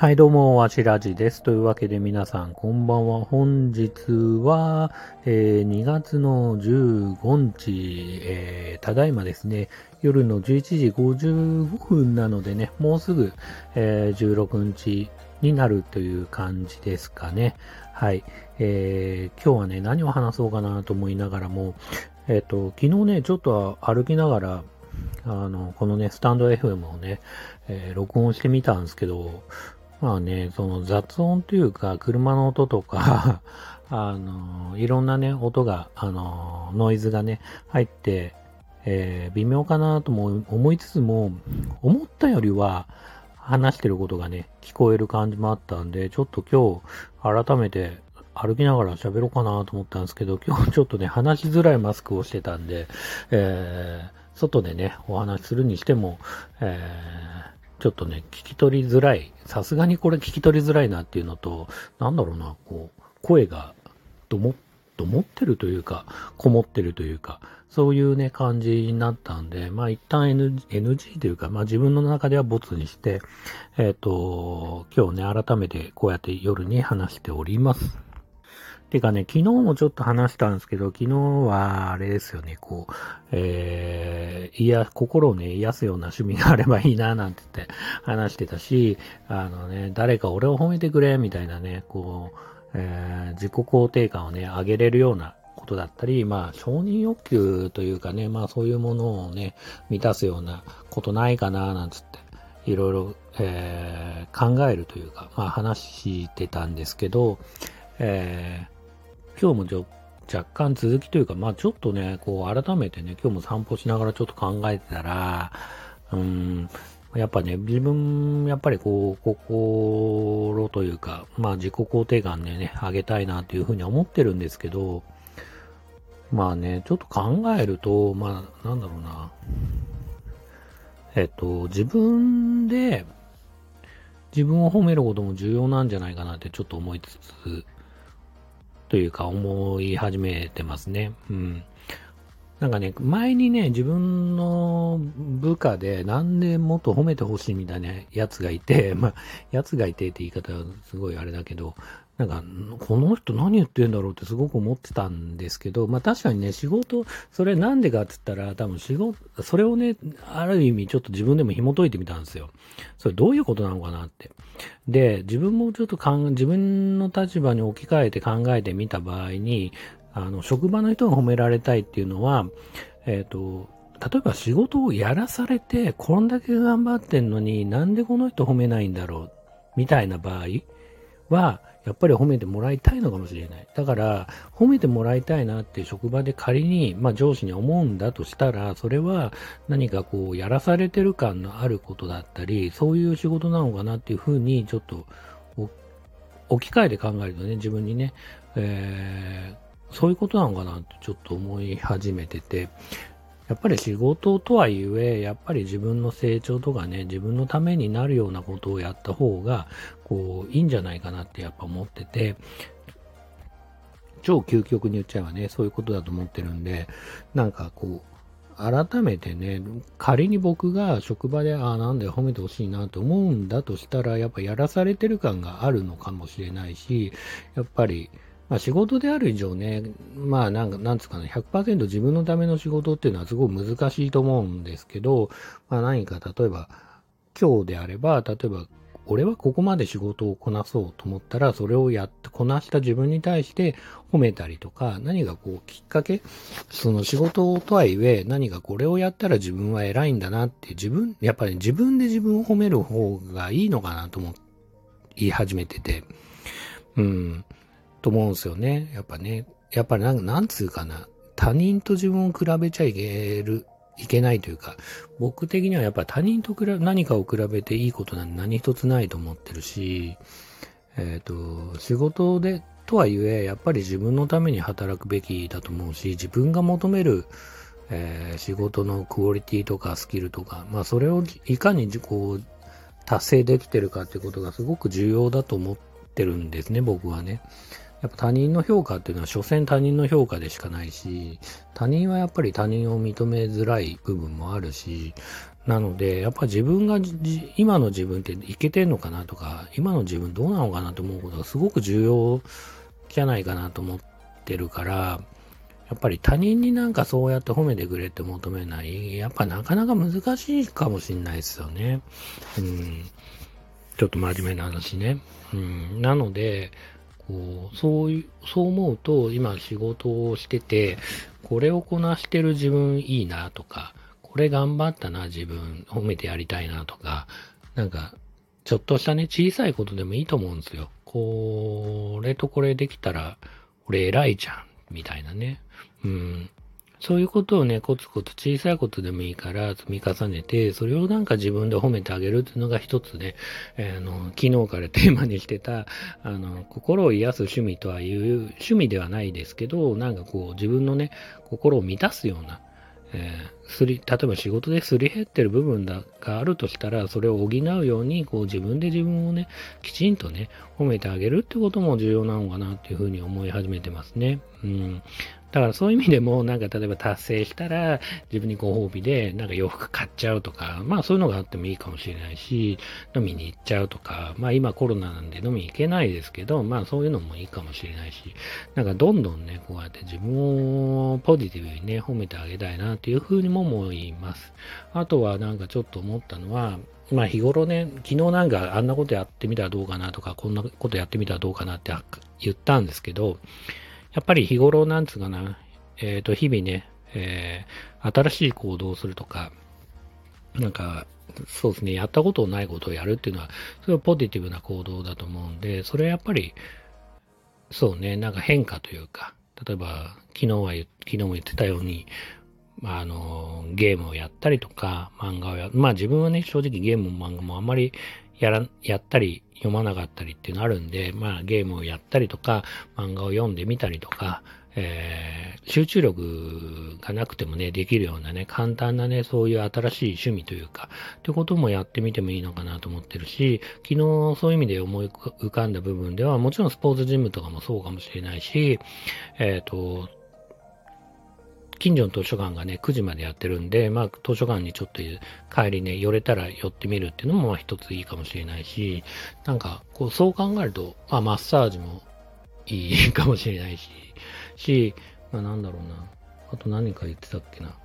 はい、どうも、わしらじです。というわけで皆さん、こんばんは。本日は、えー、2月の15日、えー、ただいまですね、夜の11時55分なのでね、もうすぐ、えー、16日になるという感じですかね。はい。えー、今日はね、何を話そうかなと思いながらも、えっ、ー、と、昨日ね、ちょっと歩きながら、あの、このね、スタンド FM をね、えー、録音してみたんですけど、まあね、その雑音というか、車の音とか あの、いろんなね、音が、あの、ノイズがね、入って、えー、微妙かなとも思いつつも、思ったよりは、話してることがね、聞こえる感じもあったんで、ちょっと今日、改めて歩きながら喋ろうかなと思ったんですけど、今日 ちょっとね、話しづらいマスクをしてたんで、えー、外でね、お話しするにしても、えーちょっとね、聞き取りづらい。さすがにこれ聞き取りづらいなっていうのと、なんだろうな、こう、声が、ども、どもってるというか、こもってるというか、そういうね、感じになったんで、まあ一旦 NG, NG というか、まあ自分の中ではボツにして、えっ、ー、と、今日ね、改めてこうやって夜に話しております。てかね、昨日もちょっと話したんですけど、昨日はあれですよね、こう、えー、いや、心をね、癒すような趣味があればいいな、なんて言って話してたし、あのね、誰か俺を褒めてくれ、みたいなね、こう、えー、自己肯定感をね、上げれるようなことだったり、まあ、承認欲求というかね、まあそういうものをね、満たすようなことないかな、なんつって、いろいろ、えー、考えるというか、まあ話してたんですけど、えー今日もちょ若干続きというか、まあちょっとね、こう改めてね、今日も散歩しながらちょっと考えてたら、うん、やっぱね、自分、やっぱりこう、心というか、まあ自己肯定感でね、上げたいなというふうに思ってるんですけど、まあね、ちょっと考えると、まあ、なんだろうな。えっと、自分で、自分を褒めることも重要なんじゃないかなってちょっと思いつつ、というか思い始めてますね。うん。なんかね、前にね、自分の部下で何でもっと褒めてほしいみたいなやつがいて、まあ、やつがいてって言い方はすごいあれだけど、なんか、この人何言ってんだろうってすごく思ってたんですけど、まあ確かにね、仕事、それなんでかって言ったら、多分仕事、それをね、ある意味ちょっと自分でも紐解いてみたんですよ。それどういうことなのかなって。で、自分もちょっとかん、自分の立場に置き換えて考えてみた場合に、あの、職場の人が褒められたいっていうのは、えっ、ー、と、例えば仕事をやらされて、こんだけ頑張ってんのになんでこの人褒めないんだろうみたいな場合は、やっぱり褒めてもらいたいのかもしれない。だから、褒めてもらいたいなって職場で仮に、まあ上司に思うんだとしたら、それは何かこう、やらされてる感のあることだったり、そういう仕事なのかなっていうふうに、ちょっと、置き換えて考えるとね、自分にね、えー、そういうことなのかなってちょっと思い始めてて、やっぱり仕事とはいえ、やっぱり自分の成長とかね、自分のためになるようなことをやった方が、こう、いいんじゃないかなってやっぱ思ってて、超究極に言っちゃえばね、そういうことだと思ってるんで、なんかこう、改めてね、仮に僕が職場で、ああ、なんで褒めてほしいなと思うんだとしたら、やっぱやらされてる感があるのかもしれないし、やっぱり、まあ仕事である以上ね、まあなんか、なんつうかな、100%自分のための仕事っていうのはすごく難しいと思うんですけど、まあ何か例えば、今日であれば、例えば、俺はここまで仕事をこなそうと思ったら、それをやって、こなした自分に対して褒めたりとか、何がこうきっかけ、その仕事とはいえ、何かこれをやったら自分は偉いんだなって自分、やっぱり自分で自分を褒める方がいいのかなと思い始めてて、うん。と思うんですよね。やっぱね。やっぱりなんなんつうかな。他人と自分を比べちゃいける、いけないというか、僕的にはやっぱ他人と比べ、何かを比べていいことなんて何一つないと思ってるし、えっ、ー、と、仕事で、とはいえ、やっぱり自分のために働くべきだと思うし、自分が求める、えー、仕事のクオリティとかスキルとか、まあそれをいかにこう、達成できてるかってことがすごく重要だと思ってるんですね、僕はね。やっぱ他人の評価っていうのは、所詮他人の評価でしかないし、他人はやっぱり他人を認めづらい部分もあるし、なので、やっぱ自分が今の自分っていけてんのかなとか、今の自分どうなのかなと思うことがすごく重要じゃないかなと思ってるから、やっぱり他人になんかそうやって褒めてくれって求めない、やっぱなかなか難しいかもしんないですよね。うん。ちょっと真面目な話ね。うん。なので、そういう、そう思うと、今仕事をしてて、これをこなしてる自分いいなとか、これ頑張ったな、自分、褒めてやりたいなとか、なんか、ちょっとしたね、小さいことでもいいと思うんですよ。これとこれできたら、俺偉いじゃん、みたいなね。うん。そういうことをね、コツコツ小さいことでもいいから積み重ねて、それをなんか自分で褒めてあげるっていうのが一つね、えー、あの、昨日からテーマにしてた、あの、心を癒す趣味とはいう、趣味ではないですけど、なんかこう自分のね、心を満たすような、えー、すり、例えば仕事ですり減ってる部分があるとしたら、それを補うように、こう自分で自分をね、きちんとね、褒めてあげるってことも重要なのかなっていうふうに思い始めてますね。うん。だからそういう意味でも、なんか例えば達成したら、自分にご褒美で、なんか洋服買っちゃうとか、まあそういうのがあってもいいかもしれないし、飲みに行っちゃうとか、まあ今コロナなんで飲みに行けないですけど、まあそういうのもいいかもしれないし、なんかどんどんね、こうやって自分をポジティブにね、褒めてあげたいなっていうふうにも思います。あとはなんかちょっと思ったのは、まあ日頃ね、昨日なんかあんなことやってみたらどうかなとか、こんなことやってみたらどうかなって言ったんですけど、やっぱり日頃、なんつうかな、えっ、ー、と、日々ね、えー、新しい行動をするとか、なんか、そうですね、やったことないことをやるっていうのは、それはポジティブな行動だと思うんで、それはやっぱり、そうね、なんか変化というか、例えば、昨日は、昨日も言ってたように、あの、ゲームをやったりとか、漫画をや、まあ自分はね、正直ゲームも漫画もあんまりやら、やったり読まなかったりっていうのあるんで、まあゲームをやったりとか、漫画を読んでみたりとか、えー、集中力がなくてもね、できるようなね、簡単なね、そういう新しい趣味というか、ってこともやってみてもいいのかなと思ってるし、昨日そういう意味で思い浮かんだ部分では、もちろんスポーツジムとかもそうかもしれないし、えっ、ー、と、近所の図書館がね、9時までやってるんで、まあ、図書館にちょっと帰りね、寄れたら寄ってみるっていうのも、まあ、一ついいかもしれないし、なんか、こう、そう考えると、まあ、マッサージもいいかもしれないし、し、まあ、なんだろうな。あと何か言ってたっけな。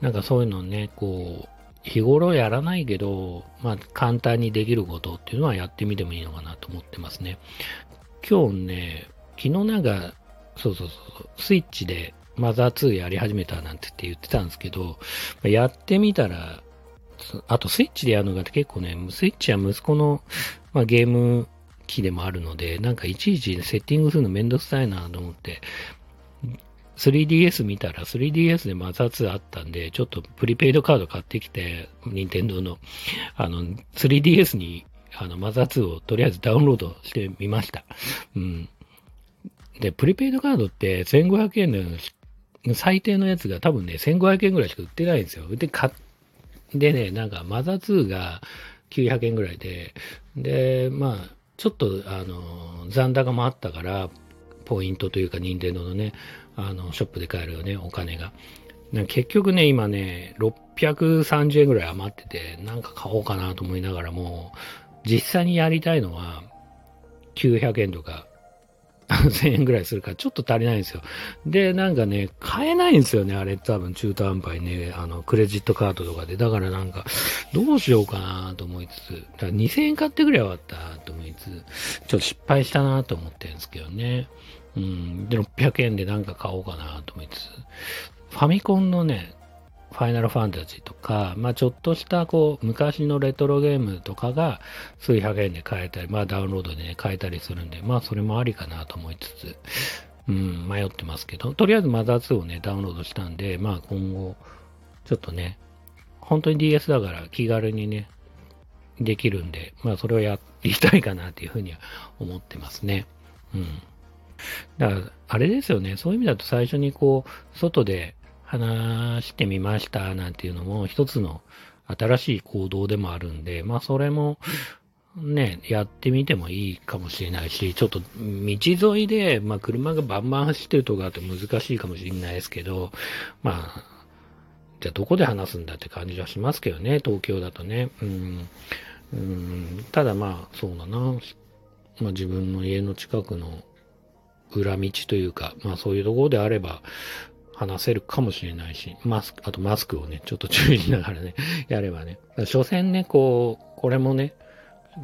なんかそういうのね、こう、日頃やらないけど、まあ、簡単にできることっていうのはやってみてもいいのかなと思ってますね。今日ね、昨日なんか、そうそうそう、スイッチでマザー2やり始めたなんてって言ってたんですけど、やってみたら、あとスイッチでやるのが結構ね、スイッチは息子の、まあ、ゲーム機でもあるので、なんかいちいちセッティングするのめんどくさいなと思って、3DS 見たら 3DS でマザー2あったんで、ちょっとプリペイドカード買ってきて、任天堂の、あの、3DS にあのマザー2をとりあえずダウンロードしてみました。うん。で、プリペイドカードって1500円で最低のやつが多分ね、1500円ぐらいしか売ってないんですよ。で、買でね、なんかマザー2が900円ぐらいで、で、まあ、ちょっと、あの、残高もあったから、ポイントというか、任天堂のね、あの、ショップで買えるよね、お金が。結局ね、今ね、630円ぐらい余ってて、なんか買おうかなと思いながらも、実際にやりたいのは、900円とか 1000円ぐらいするからちょっと足りないんですよ。で、なんかね、買えないんですよね、あれ多分中途半端にね、あの、クレジットカードとかで。だからなんか、どうしようかなと思いつつ、だから2000円買ってくればよかったと思いつつ、ちょっと失敗したなと思ってるんですけどね。うん、で、600円でなんか買おうかなと思いつつ、ファミコンのね、ファイナルファンタジーとか、まあちょっとしたこう、昔のレトロゲームとかが数百円で買えたり、まあダウンロードでね、買えたりするんで、まあそれもありかなと思いつつ、うん、迷ってますけど、とりあえずマザー2をね、ダウンロードしたんで、まあ今後、ちょっとね、本当に DS だから気軽にね、できるんで、まあそれをやっていきたいかなっていうふうには思ってますね。うん。だから、あれですよね。そういう意味だと最初にこう、外で話してみましたなんていうのも一つの新しい行動でもあるんで、まあそれも、ね、やってみてもいいかもしれないし、ちょっと道沿いで、まあ車がバンバン走ってるとこだと難しいかもしれないですけど、まあ、じゃあどこで話すんだって感じはしますけどね、東京だとね。うん。うん、ただまあ、そうだな。まあ自分の家の近くの裏道というか、まあそういうところであれば、話せるかもしれないし、マスク、あとマスクをね、ちょっと注意しながらね、やればね。所詮ね、こう、これもね、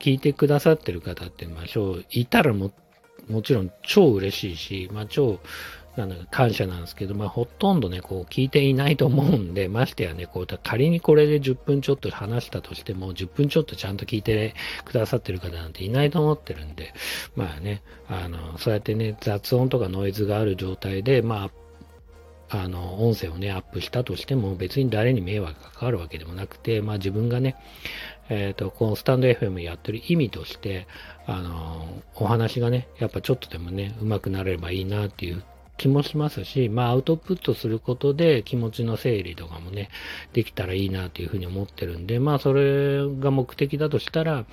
聞いてくださってる方って、まあ、いたらも、もちろん超嬉しいし、まあ、超、なんだか感謝なんですけど、まあ、ほとんどね、こう、聞いていないと思うんで、ましてやね、こう、仮にこれで10分ちょっと話したとしても、10分ちょっとちゃんと聞いてくださってる方なんていないと思ってるんで、まあね、あの、そうやってね、雑音とかノイズがある状態で、まあ、あの、音声をね、アップしたとしても別に誰に迷惑がかかるわけでもなくて、まあ自分がね、えっ、ー、と、このスタンド FM やってる意味として、あの、お話がね、やっぱちょっとでもね、上手くなればいいなっていう気もしますし、まあアウトプットすることで気持ちの整理とかもね、できたらいいなというふうに思ってるんで、まあそれが目的だとしたら、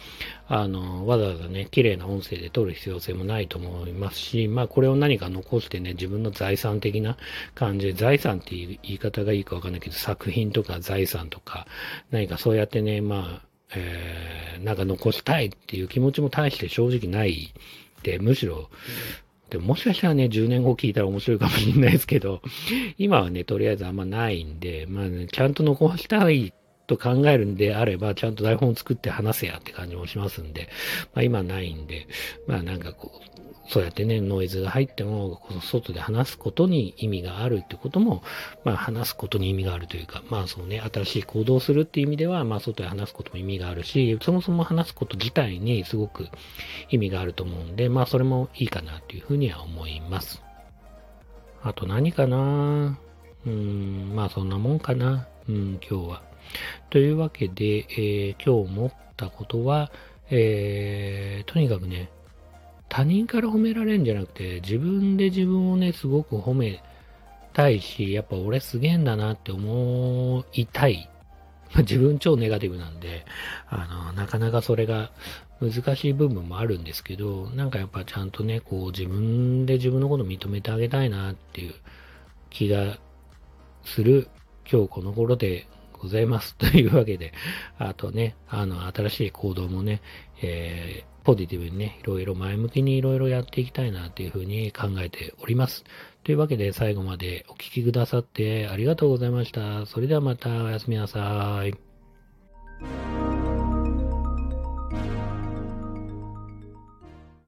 あの、わざわざね、綺麗な音声で撮る必要性もないと思いますし、まあこれを何か残してね、自分の財産的な感じで、財産っていう言い方がいいかわかんないけど、作品とか財産とか、何かそうやってね、まあ、えー、なんか残したいっていう気持ちも大して正直ないで、むしろ、でももしかしたらね、10年後聞いたら面白いかもしれないですけど、今はね、とりあえずあんまないんで、まあね、ちゃんと残したいと考えるんであれば、ちゃんと台本を作って話せやって感じもしますんで、まあ今ないんで、まあなんかこう、そうやってね、ノイズが入っても、外で話すことに意味があるってことも、まあ話すことに意味があるというか、まあそうね、新しい行動するっていう意味では、まあ外で話すことも意味があるし、そもそも話すこと自体にすごく意味があると思うんで、まあそれもいいかなっていうふうには思います。あと何かな？うん、まあそんなもんかな？うん、今日は。というわけで、えー、今日思ったことは、えー、とにかくね、他人から褒められるんじゃなくて、自分で自分をね、すごく褒めたいし、やっぱ俺すげえんだなって思いたい。自分超ネガティブなんで、あの、なかなかそれが難しい部分もあるんですけど、なんかやっぱちゃんとね、こう自分で自分のこと認めてあげたいなっていう気がする今日この頃でございます。というわけで、あとね、あの、新しい行動もね、えーポジティブにね、いろいろ前向きにいろいろやっていきたいなというふうに考えております。というわけで最後までお聴きくださってありがとうございました。それではまたおやすみなさい。